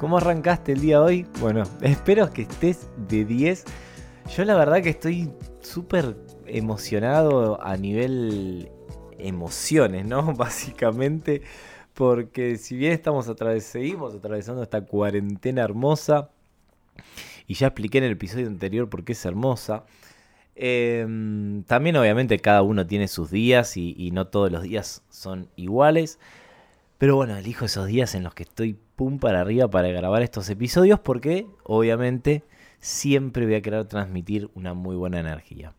¿Cómo arrancaste el día hoy? Bueno, espero que estés de 10. Yo la verdad que estoy súper emocionado a nivel emociones, ¿no? Básicamente, porque si bien estamos seguimos atravesando esta cuarentena hermosa, y ya expliqué en el episodio anterior por qué es hermosa, Em, también obviamente cada uno tiene sus días y, no todos los días son iguales. Pero bueno, elijo esos días en los que estoy pum para arriba para grabar estos episodios porque obviamente siempre voy a querer transmitir una muy buena energía.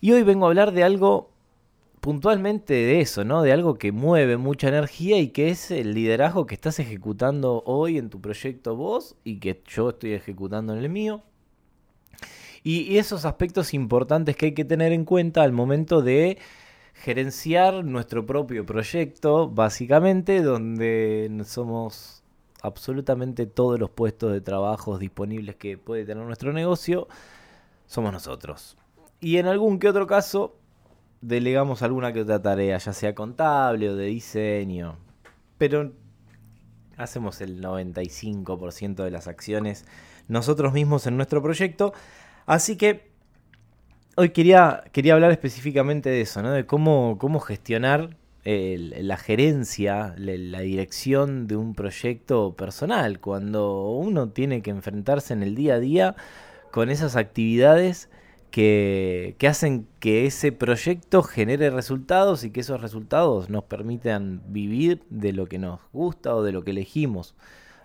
Y hoy vengo a hablar de algo puntualmente de eso, ¿no? De algo que mueve mucha energía y que es el liderazgo que estás ejecutando hoy en tu proyecto vos y que yo estoy ejecutando en el mío. Y, esos aspectos importantes que hay que tener en cuenta al momento de gerenciar nuestro propio proyecto, básicamente, donde somos absolutamente todos los puestos de trabajo disponibles que puede tener nuestro negocio, somos nosotros. Y en algún que otro caso, delegamos alguna que otra tarea, ya sea contable o de diseño. Pero hacemos el 95% de las acciones nosotros mismos en nuestro proyecto. Así que hoy quería, quería hablar específicamente de eso, ¿no? De cómo, cómo gestionar la gerencia, la dirección de un proyecto personal, cuando uno tiene que enfrentarse en el día a día con esas actividades que, hacen que ese proyecto genere resultados y que esos resultados nos permitan vivir de lo que nos gusta o de lo que elegimos.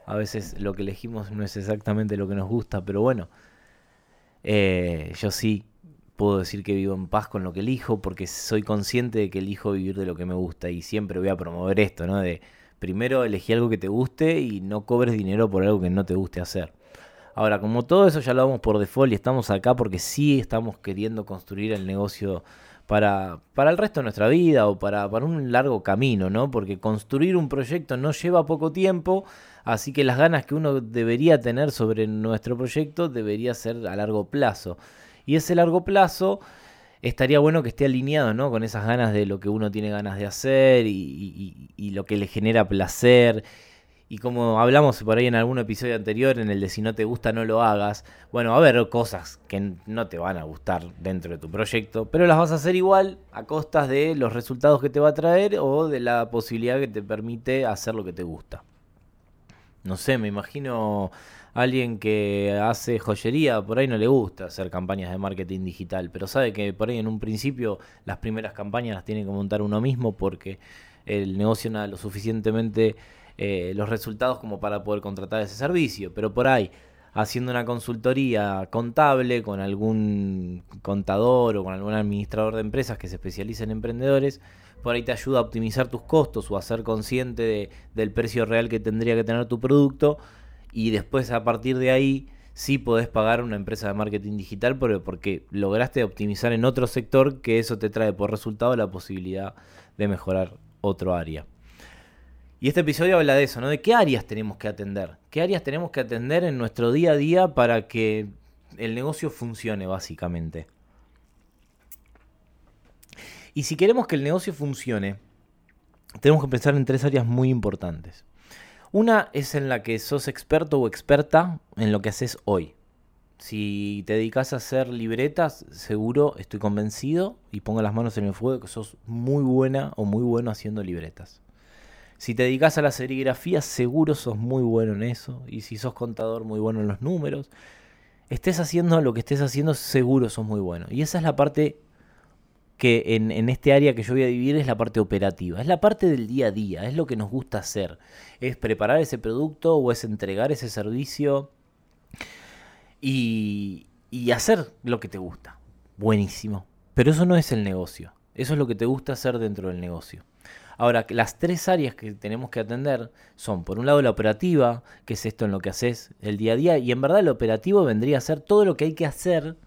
A veces lo que elegimos no es exactamente lo que nos gusta, pero bueno, eh, yo sí puedo decir que vivo en paz con lo que elijo porque soy consciente de que elijo vivir de lo que me gusta y siempre voy a promover esto, ¿no? De primero elegí algo que te guste y no cobres dinero por algo que no te guste hacer. Ahora, como todo eso ya lo vamos por default y estamos acá porque sí estamos queriendo construir el negocio para, para el resto de nuestra vida o para, para un largo camino, ¿no? Porque construir un proyecto no lleva poco tiempo, así que las ganas que uno debería tener sobre nuestro proyecto debería ser a largo plazo. Y ese largo plazo estaría bueno que esté alineado, ¿no? Con esas ganas de lo que uno tiene ganas de hacer y, y lo que le genera placer y como hablamos por ahí en algún episodio anterior, en el de si no te gusta no lo hagas, bueno, va a haber cosas que no te van a gustar dentro de tu proyecto, pero las vas a hacer igual a costas de los resultados que te va a traer o de la posibilidad que te permite hacer lo que te gusta. No sé, me imagino alguien que hace joyería, por ahí no le gusta hacer campañas de marketing digital, pero sabe que por ahí en un principio las primeras campañas las tiene que montar uno mismo porque el negocio no es lo suficientemente eh, los resultados como para poder contratar ese servicio. Pero por ahí, haciendo una consultoría contable con algún contador o con algún administrador de empresas que se especialice en emprendedores, por ahí te ayuda a optimizar tus costos o a ser consciente del precio real que tendría que tener tu producto y después a partir de ahí sí podés pagar una empresa de marketing digital porque lograste optimizar en otro sector que eso te trae por resultado la posibilidad de mejorar otro área. Y este episodio habla de eso, ¿no? De qué áreas tenemos que atender. ¿Qué áreas tenemos que atender en nuestro día a día para que el negocio funcione, básicamente? Y si queremos que el negocio funcione, tenemos que pensar en tres áreas muy importantes. Una es en la que sos experto o experta en lo que haces hoy. Si te dedicas a hacer libretas, seguro, estoy convencido y pongo las manos en el fuego que sos muy buena o muy bueno haciendo libretas. Si te dedicas a la serigrafía, seguro sos muy bueno en eso. Y si sos contador, muy bueno en los números. Estés haciendo lo que estés haciendo, seguro sos muy bueno. Y esa es la parte que en, en, este área que yo voy a vivir es la parte operativa, es la parte del día a día, es lo que nos gusta hacer, es preparar ese producto o es entregar ese servicio y, y hacer lo que te gusta. Buenísimo. Pero eso no es el negocio, eso es lo que te gusta hacer dentro del negocio. Ahora, las tres áreas que tenemos que atender son, por un lado, la operativa, que es esto en lo que haces el día a día, y en verdad el operativo vendría a ser todo lo que hay que hacer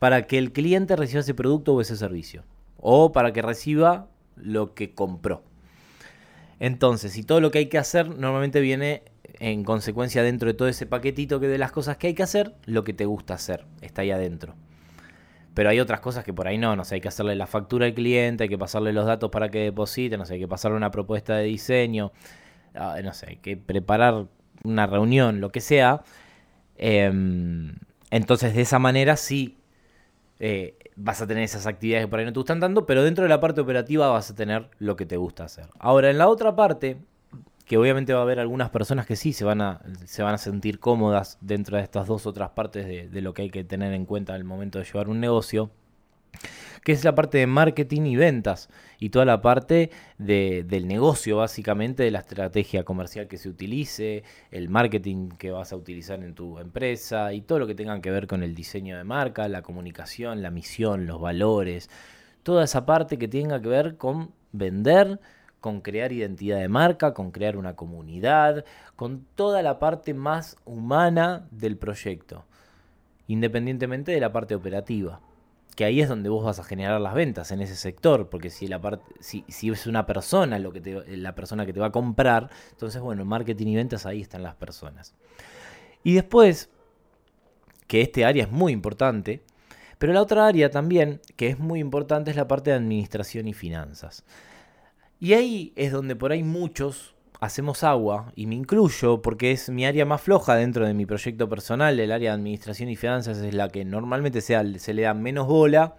para que el cliente reciba ese producto o ese servicio, o para que reciba lo que compró. Entonces, si todo lo que hay que hacer normalmente viene en consecuencia dentro de todo ese paquetito que de las cosas que hay que hacer, lo que te gusta hacer, está ahí adentro. Pero hay otras cosas que por ahí no, no sé, hay que hacerle la factura al cliente, hay que pasarle los datos para que deposite, no sé, hay que pasarle una propuesta de diseño, ah, no sé, hay que preparar una reunión, lo que sea. Em, entonces, de esa manera sí eh, vas a tener esas actividades que por ahí no te gustan tanto, pero dentro de la parte operativa vas a tener lo que te gusta hacer. Ahora, en la otra parte, que obviamente va a haber algunas personas que sí se van a, se van a sentir cómodas dentro de estas dos otras partes de, lo que hay que tener en cuenta al momento de llevar un negocio, que es la parte de marketing y ventas y toda la parte del negocio básicamente, de la estrategia comercial que se utilice, el marketing que vas a utilizar en tu empresa y todo lo que tenga que ver con el diseño de marca, la comunicación, la misión, los valores, toda esa parte que tenga que ver con vender con crear identidad de marca, con crear una comunidad, con toda la parte más humana del proyecto, independientemente de la parte operativa. Que ahí es donde vos vas a generar las ventas en ese sector, porque si la parte, si, es una persona lo que te, la persona que te va a comprar, entonces bueno, marketing y ventas ahí están las personas. Y después, que este área es muy importante, pero la otra área también, que es muy importante, es la parte de administración y finanzas. Y ahí es donde por ahí muchos hacemos agua, y me incluyo porque es mi área más floja dentro de mi proyecto personal, el área de administración y finanzas es la que normalmente se, le da menos bola.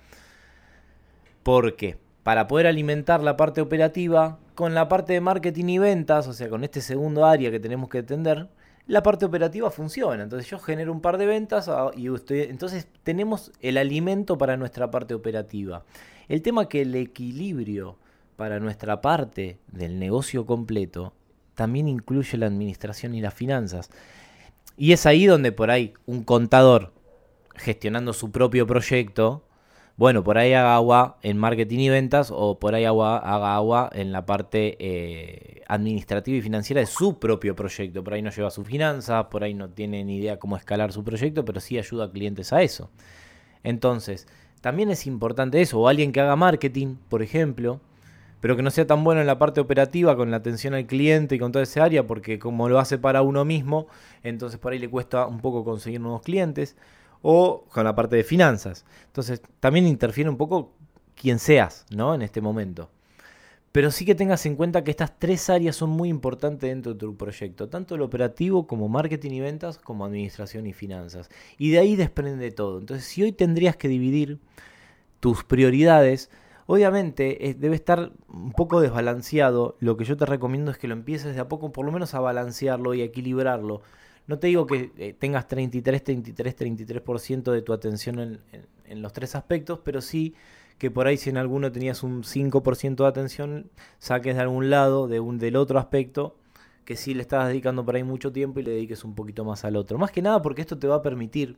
porque Para poder alimentar la parte operativa con la parte de marketing y ventas, o sea, con este segundo área que tenemos que atender, la parte operativa funciona. Entonces yo genero un par de ventas ah, y usted, entonces tenemos el alimento para nuestra parte operativa. El tema que el equilibrio para nuestra parte del negocio completo también incluye la administración y las finanzas. Y es ahí donde por ahí un contador gestionando su propio proyecto, bueno, por ahí haga agua en marketing y ventas o por ahí agua, haga agua en la parte eh, administrativa y financiera de su propio proyecto. Por ahí no lleva sus finanzas, por ahí no tiene ni idea cómo escalar su proyecto, pero sí ayuda a clientes a eso. Entonces, también es importante eso, o alguien que haga marketing, por ejemplo, pero que no sea tan bueno en la parte operativa con la atención al cliente y con toda esa área, porque como lo hace para uno mismo, entonces por ahí le cuesta un poco conseguir nuevos clientes, o con la parte de finanzas. Entonces también interfiere un poco quien seas, ¿no? En este momento. Pero sí que tengas en cuenta que estas tres áreas son muy importantes dentro de tu proyecto, tanto el operativo como marketing y ventas, como administración y finanzas. Y de ahí desprende todo. Entonces, si hoy tendrías que dividir tus prioridades, Obviamente eh, debe estar un poco desbalanceado. Lo que yo te recomiendo es que lo empieces de a poco, por lo menos a balancearlo y a equilibrarlo. No te digo que eh, tengas 33, 33, 33% de tu atención en, los tres aspectos, pero sí que por ahí si en alguno tenías un 5% de atención, saques de algún lado, de un, del otro aspecto, que sí le estabas dedicando por ahí mucho tiempo y le dediques un poquito más al otro. Más que nada porque esto te va a permitir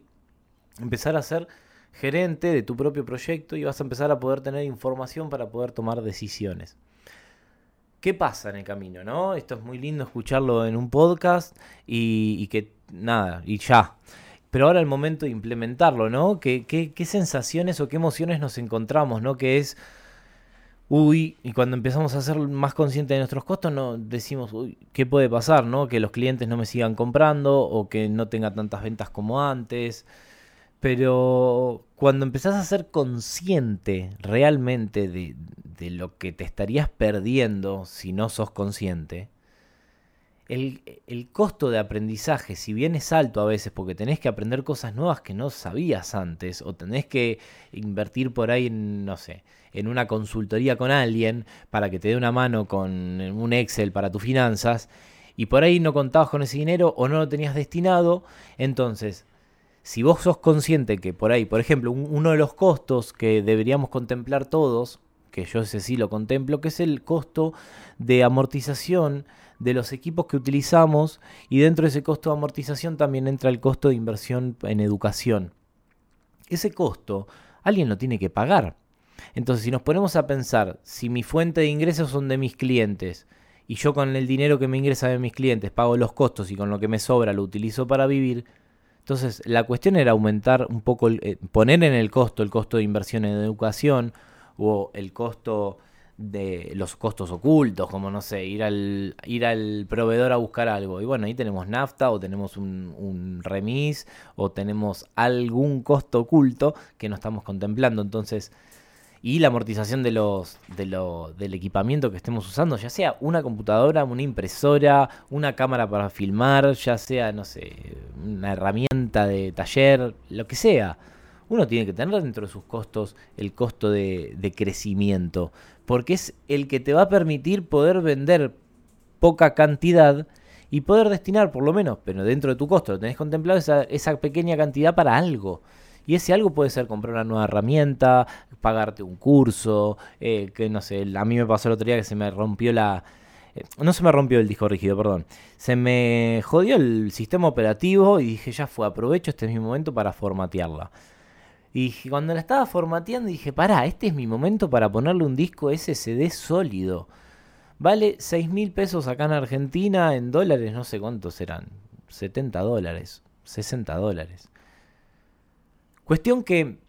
empezar a hacer gerente de tu propio proyecto y vas a empezar a poder tener información para poder tomar decisiones. ¿Qué pasa en el camino? ¿no? Esto es muy lindo escucharlo en un podcast y, que nada, y ya. Pero ahora el momento de implementarlo, ¿no? ¿Qué, qué, sensaciones o qué emociones nos encontramos, ¿no? Que es, uy, y cuando empezamos a ser más conscientes de nuestros costos, no decimos, uy, ¿qué puede pasar, no? Que los clientes no me sigan comprando o que no tenga tantas ventas como antes. Pero cuando empezás a ser consciente realmente de, lo que te estarías perdiendo si no sos consciente, el, el, costo de aprendizaje, si bien es alto a veces porque tenés que aprender cosas nuevas que no sabías antes, o tenés que invertir por ahí en, no sé, en una consultoría con alguien para que te dé una mano con un Excel para tus finanzas, y por ahí no contabas con ese dinero o no lo tenías destinado, entonces si vos sos consciente que por ahí, por ejemplo, uno de los costos que deberíamos contemplar todos, que yo ese sí lo contemplo, que es el costo de amortización de los equipos que utilizamos y dentro de ese costo de amortización también entra el costo de inversión en educación. Ese costo alguien lo tiene que pagar. Entonces, si nos ponemos a pensar, si mi fuente de ingresos son de mis clientes, y yo con el dinero que me ingresa de mis clientes pago los costos y con lo que me sobra lo utilizo para vivir, entonces la cuestión era aumentar un poco, eh, poner en el costo el costo de inversión en educación o el costo de los costos ocultos, como no sé, ir al, ir al proveedor a buscar algo. Y bueno, ahí tenemos nafta o tenemos un, un remis o tenemos algún costo oculto que no estamos contemplando. Entonces, y la amortización de los, de lo, del equipamiento que estemos usando, ya sea una computadora, una impresora, una cámara para filmar, ya sea, no sé, una herramienta de taller, lo que sea. Uno tiene que tener dentro de sus costos el costo de, crecimiento, porque es el que te va a permitir poder vender poca cantidad y poder destinar por lo menos, pero dentro de tu costo, lo tenés contemplado esa, esa pequeña cantidad para algo. Y ese algo puede ser comprar una nueva herramienta, pagarte un curso, eh, que no sé, a mí me pasó el otro día que se me rompió la... Eh, no se me rompió el disco rígido, perdón. Se me jodió el sistema operativo y dije, ya fue, aprovecho, este es mi momento para formatearla. Y cuando la estaba formateando dije, pará, este es mi momento para ponerle un disco SSD sólido. Vale 6 mil pesos acá en Argentina, en dólares, no sé cuántos serán. 70 dólares, 60 dólares. Cuestión que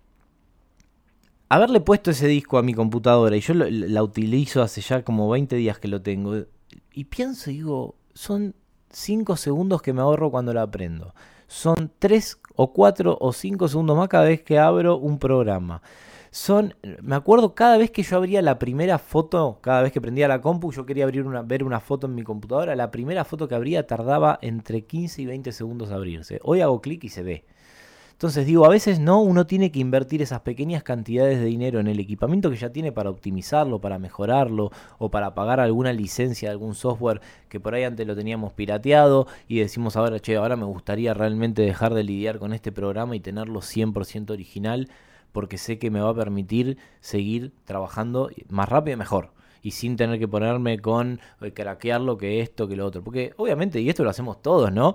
haberle puesto ese disco a mi computadora y yo la utilizo hace ya como 20 días que lo tengo y pienso y digo, son 5 segundos que me ahorro cuando la aprendo. Son 3 o 4 o 5 segundos más cada vez que abro un programa. Son, me acuerdo cada vez que yo abría la primera foto, cada vez que prendía la compu, yo quería abrir una, ver una foto en mi computadora, la primera foto que abría tardaba entre 15 y 20 segundos abrirse. Hoy hago clic y se ve. Entonces digo, a veces no, uno tiene que invertir esas pequeñas cantidades de dinero en el equipamiento que ya tiene para optimizarlo, para mejorarlo o para pagar alguna licencia de algún software que por ahí antes lo teníamos pirateado y decimos ahora, che, ahora me gustaría realmente dejar de lidiar con este programa y tenerlo 100% original porque sé que me va a permitir seguir trabajando más rápido y mejor y sin tener que ponerme con eh, craquear lo que esto, que lo otro. Porque obviamente, y esto lo hacemos todos, ¿no?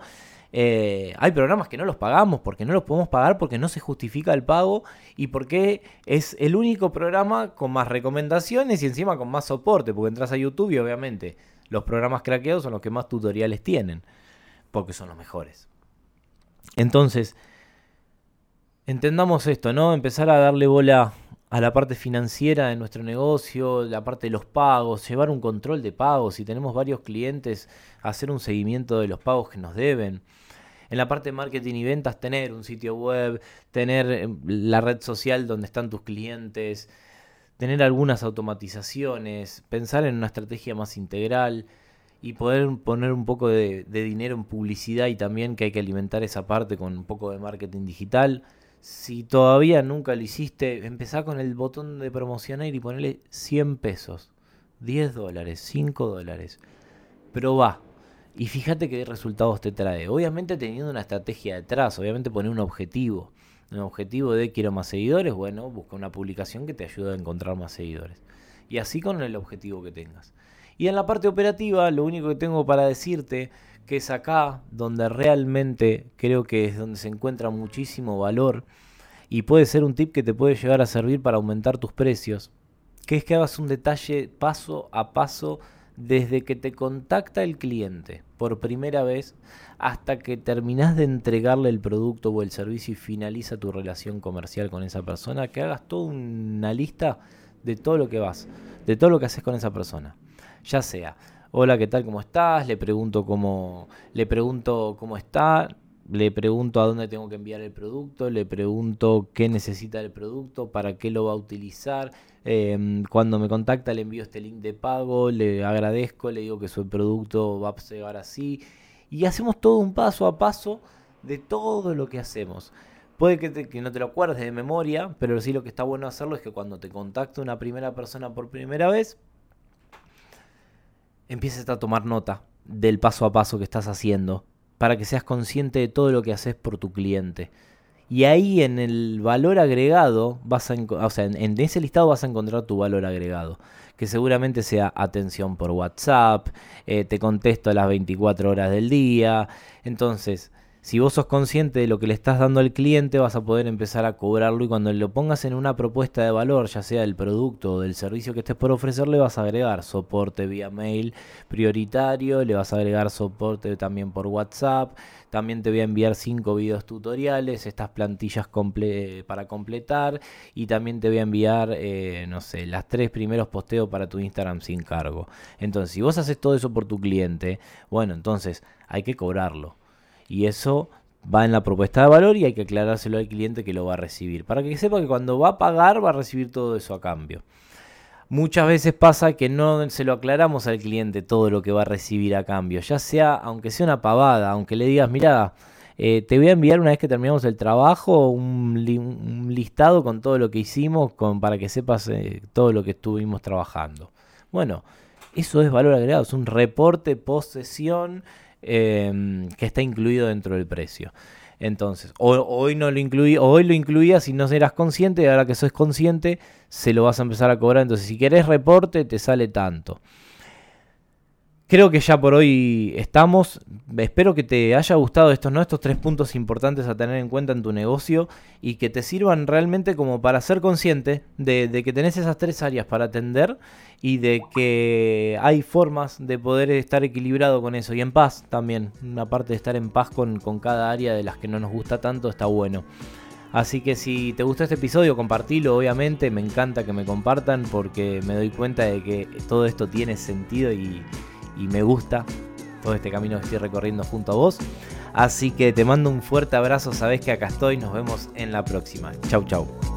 Eh, hay programas que no los pagamos porque no los podemos pagar porque no se justifica el pago y porque es el único programa con más recomendaciones y encima con más soporte, porque entras a YouTube y obviamente los programas craqueados son los que más tutoriales tienen, porque son los mejores. Entonces, entendamos esto, ¿no? Empezar a darle bola a la parte financiera de nuestro negocio, la parte de los pagos, llevar un control de pagos, si tenemos varios clientes, hacer un seguimiento de los pagos que nos deben en la parte de marketing y ventas tener un sitio web, tener em, la red social donde están tus clientes, tener algunas automatizaciones, pensar en una estrategia más integral y poder poner un poco de, dinero en publicidad y también que hay que alimentar esa parte con un poco de marketing digital. Si todavía nunca lo hiciste, empezá con el botón de promocionar y ponerle 100 pesos, 10 dólares, 5 dólares. Probá, y fíjate qué resultados te trae. Obviamente teniendo una estrategia detrás, obviamente poner un objetivo. Un objetivo de quiero más seguidores, bueno, busca una publicación que te ayude a encontrar más seguidores. Y así con el objetivo que tengas. Y en la parte operativa, lo único que tengo para decirte que es acá donde realmente creo que es donde se encuentra muchísimo valor y puede ser un tip que te puede llegar a servir para aumentar tus precios, que es que hagas un detalle paso a paso desde que te contacta el cliente por primera vez hasta que terminas de entregarle el producto o el servicio y finaliza tu relación comercial con esa persona, que hagas toda una lista de todo lo que vas, de todo lo que haces con esa persona. Ya sea, hola, ¿qué tal? ¿Cómo estás? Le pregunto cómo, le pregunto cómo está, le pregunto a dónde tengo que enviar el producto, le pregunto qué necesita el producto, para qué lo va a utilizar. Em, cuando me contacta le envío este link de pago, le agradezco, le digo que su producto va a llegar así. Y hacemos todo un paso a paso de todo lo que hacemos. Puede que, que, no te lo acuerdes de memoria, pero sí lo que está bueno hacerlo es que cuando te contacta una primera persona por primera vez, empieces a tomar nota del paso a paso que estás haciendo para que seas consciente de todo lo que haces por tu cliente. Y ahí en el valor agregado, vas a, o sea, en, ese listado vas a encontrar tu valor agregado. Que seguramente sea atención por WhatsApp, eh, te contesto a las 24 horas del día. Entonces, Si vos sos consciente de lo que le estás dando al cliente, vas a poder empezar a cobrarlo y cuando lo pongas en una propuesta de valor, ya sea del producto o del servicio que estés por ofrecer, le vas a agregar soporte vía mail prioritario, le vas a agregar soporte también por WhatsApp, también te voy a enviar cinco videos tutoriales, estas plantillas para completar y también te voy a enviar, eh, no sé, las tres primeros posteos para tu Instagram sin cargo. Entonces, si vos haces todo eso por tu cliente, bueno, entonces hay que cobrarlo y eso va en la propuesta de valor y hay que aclarárselo al cliente que lo va a recibir. Para que sepa que cuando va a pagar va a recibir todo eso a cambio. Muchas veces pasa que no se lo aclaramos al cliente todo lo que va a recibir a cambio. Ya sea, aunque sea una pavada, aunque le digas, mira, eh, te voy a enviar una vez que terminamos el trabajo un, listado con todo lo que hicimos con, para que sepas eh, todo lo que estuvimos trabajando. Bueno, eso es valor agregado, es un reporte post Em, que está incluido dentro del precio. Entonces, hoy, no lo incluí, hoy lo incluías si no eras consciente, y ahora que sos consciente, se lo vas a empezar a cobrar. Entonces, si querés reporte, te sale tanto. Creo que ya por hoy estamos. Espero que te haya gustado estos, ¿no? estos tres puntos importantes a tener en cuenta en tu negocio y que te sirvan realmente como para ser consciente de, que tenés esas tres áreas para atender y de que hay formas de poder estar equilibrado con eso y en paz también. Una parte de estar en paz con, con cada área de las que no nos gusta tanto está bueno. Así que si te gustó este episodio, compartilo, obviamente. Me encanta que me compartan porque me doy cuenta de que todo esto tiene sentido y y me gusta todo este camino que estoy recorriendo junto a vos. Así que te mando un fuerte abrazo, sabes que acá estoy, nos vemos en la próxima. Chau chau.